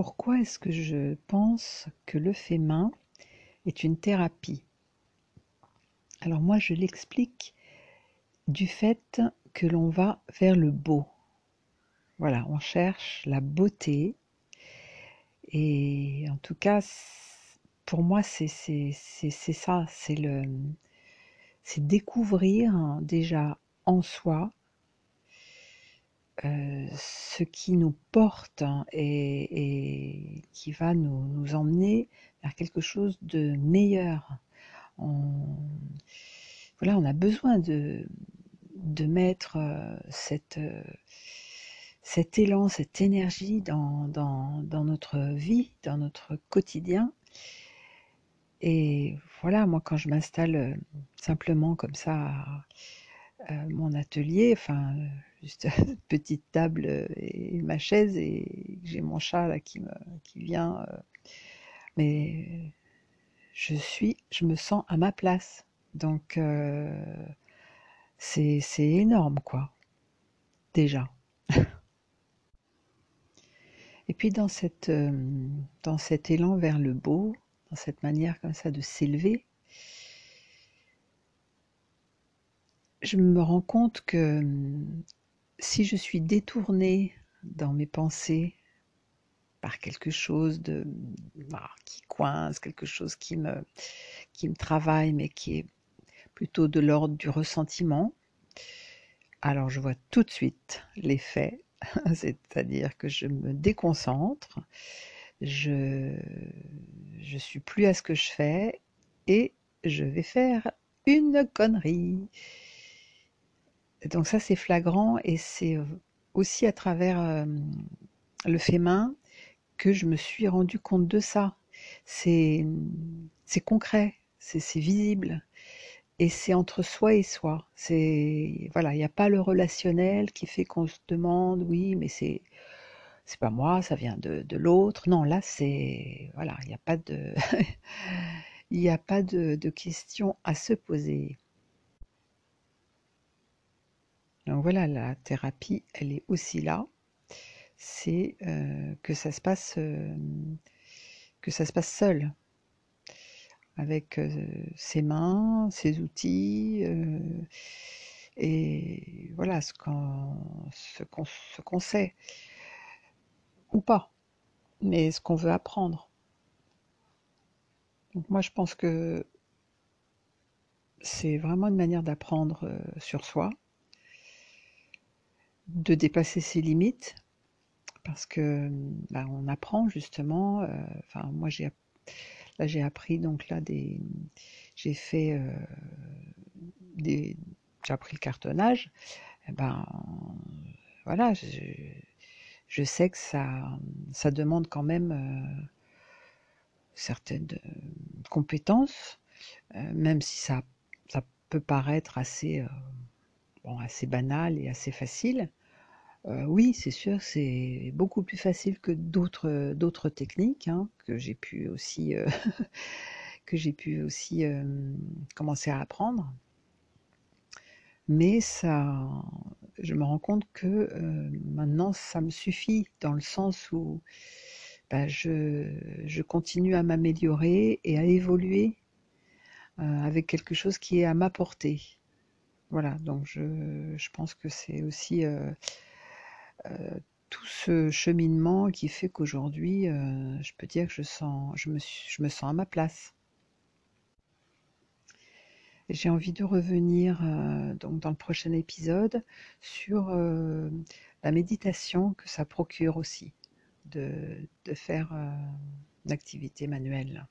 Pourquoi est-ce que je pense que le fait main est une thérapie? Alors moi je l'explique du fait que l'on va vers le beau. Voilà, on cherche la beauté. Et en tout cas, pour moi, c'est ça, c'est découvrir déjà en soi euh, ce qui nous porte hein, et, qui va nous, emmener vers quelque chose de meilleur. On, voilà, on a besoin de, de mettre euh, euh, cet élan, cette énergie dans, dans, dans, notre vie, dans notre quotidien. Et voilà, moi quand je m'installe simplement comme ça à mon atelier, enfin juste une petite table euh, et ma chaise et j'ai mon chat là qui me qui vient euh, mais je suis je me sens à ma place. Donc euh, c'est énorme quoi. Déjà. Et puis dans cette dans cet élan vers le beau dans cette manière comme ça de s'élever je me rends compte que si je suis détournée dans mes pensées par quelque chose de bah, qui coince, quelque chose qui me, travaille, mais qui est plutôt de l'ordre du ressentiment, alors je vois tout de suite l'effet, c'est-à-dire que je me déconcentre, je je suis plus à ce que je fais et je vais faire une connerie donc ça c'est flagrant et c'est aussi à travers le fait main que je me suis rendu compte de ça. C'est concret, c'est visible et c'est entre soi et soi. C'est voilà, il n'y a pas le relationnel qui fait qu'on se demande oui, mais c'est c'est pas moi, ça vient de, de l'autre. Non, là c'est voilà, il n'y a pas de il n'y a pas de, de question à se poser. Donc voilà, la thérapie, elle est aussi là. C'est euh, que ça se passe euh, que ça se passe seul, avec euh, ses mains, ses outils, et voilà ce qu'on ce qu'on sait ou pas, mais ce qu'on veut apprendre. Donc moi je pense que c'est vraiment une manière d'apprendre sur soi, de dépasser ses limites parce que bah, on apprend justement. Euh, enfin, moi j'ai là j'ai appris donc là des j'ai fait euh, des j'ai appris le cartonnage. Eh ben voilà, je, je, sais que ça ça demande quand même euh, certaines compétences, même si ça ça peut paraître assez assez banal et assez facile. Euh, oui, c'est sûr, c'est beaucoup plus facile que d'autres techniques hein, que j'ai pu aussi euh, que j'ai pu aussi euh, commencer à apprendre. Mais ça, je me rends compte que maintenant ça me suffit dans le sens où bah, je continue à m'améliorer et à évoluer avec quelque chose qui est à ma portée. Voilà, donc je, pense que c'est aussi euh, tout ce cheminement qui fait qu'aujourd'hui, euh, je peux dire que je, me, sens à ma place. J'ai envie de revenir euh, donc dans le prochain épisode sur la méditation que ça procure aussi de, de faire une manuelle.